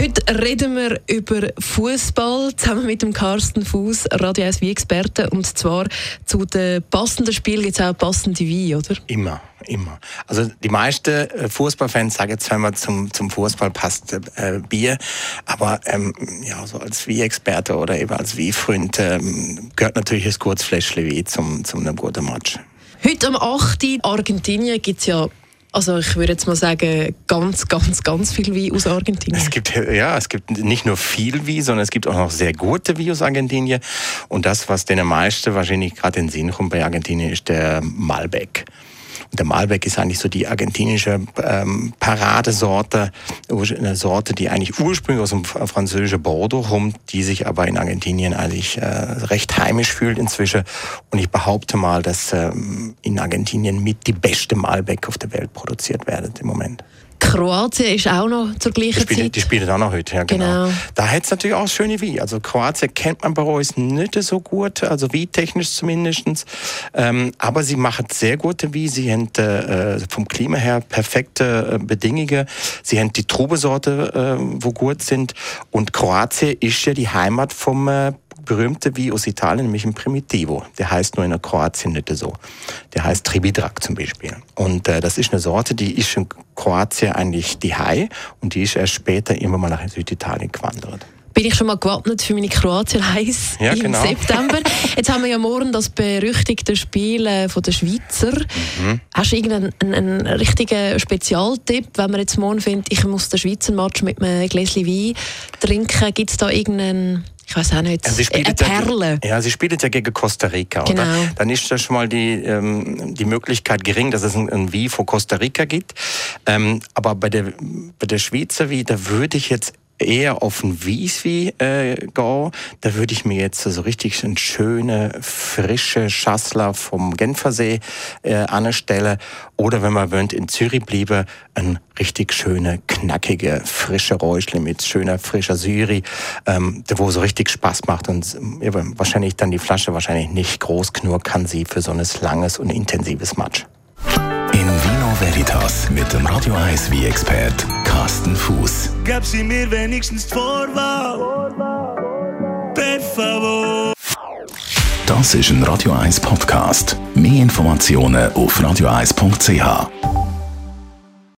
Heute reden wir über Fußball zusammen mit dem Carsten Fuß, Radio 1 wie Experte. Und zwar zu den passenden Spielen gibt es auch passende Wein, oder? Immer, immer. Also die meisten äh, Fußballfans sagen jetzt, wenn man zum, zum Fußball passt, äh, Bier. Aber ähm, ja, so als Wie-Experte oder eben als Wie-Freund ähm, gehört natürlich das Kurzfläschchen Wie zum, zum einem guten Match. Heute am 8. Argentinien gibt es ja also ich würde jetzt mal sagen, ganz, ganz, ganz viel Wein aus Argentinien. Es gibt ja, es gibt nicht nur viel Wein, sondern es gibt auch noch sehr gute Wein aus Argentinien. Und das, was den meisten wahrscheinlich gerade in den Sinn kommt bei Argentinien, ist der Malbec. Und der Malbec ist eigentlich so die argentinische ähm, Paradesorte, eine Sorte, die eigentlich ursprünglich aus dem französischen Bordeaux kommt, die sich aber in Argentinien eigentlich äh, recht heimisch fühlt inzwischen. Und ich behaupte mal, dass ähm, in Argentinien mit die beste Malbec auf der Welt produziert wird im Moment. Kroatien ist auch noch zur gleichen die spielen, Zeit. Die spielen auch noch heute, ja genau. Genau. Da hätte es natürlich auch schöne Wein. Also Kroatien kennt man bei uns nicht so gut, also wie technisch zumindest. Ähm, aber sie machen sehr gute Wein. Sie haben äh, vom Klima her perfekte äh, Bedingungen. Sie haben die Trubesorte, äh, wo gut sind. Und Kroatien ist ja die Heimat vom äh, berühmte wie aus Italien, nämlich ein Primitivo. Der heißt nur in der Kroatien nicht so. Der heißt Tribidrak zum Beispiel. Und äh, das ist eine Sorte, die ist in Kroatien eigentlich die Hai und die ist erst später irgendwann mal nach Süditalien gewandert bin ich schon mal gewappnet für meine Kroatien-Reise ja, im genau. September. Jetzt haben wir ja morgen das berüchtigte Spiel äh, von der Schweizer. Mhm. Hast du irgendeinen einen, einen richtigen Spezialtipp, wenn man jetzt morgen findet, ich muss den Schweizer Match mit einem Gläschen Wein trinken? Gibt es da irgendeinen ich weiß auch nicht, sie eine Perle. Ja, ja, sie spielt ja gegen Costa Rica. Genau. Oder? Dann ist das schon mal die, ähm, die Möglichkeit gering, dass es ein, ein Wie vor Costa Rica gibt. Ähm, aber bei der, bei der Schweizer Wie, da würde ich jetzt eher auf ein Wieswi äh, gehen. Da würde ich mir jetzt so richtig eine schöne, frische Schassler vom Genfersee äh, anstellen. Oder wenn man wöhnt in Zürich bliebe, ein richtig schöne, knackige, frische Räuschle mit schöner, frischer Syri, ähm, wo so richtig Spaß macht und ja, wahrscheinlich dann die Flasche wahrscheinlich nicht groß genug kann sie für so ein langes und intensives Match. In Vino Veritas Radio 1 wie expert Carsten Fuß. Gab sie mir wenigstens Vorwahl? Per favor. Das ist ein Radio 1 Podcast. Mehr Informationen auf radio1.ch.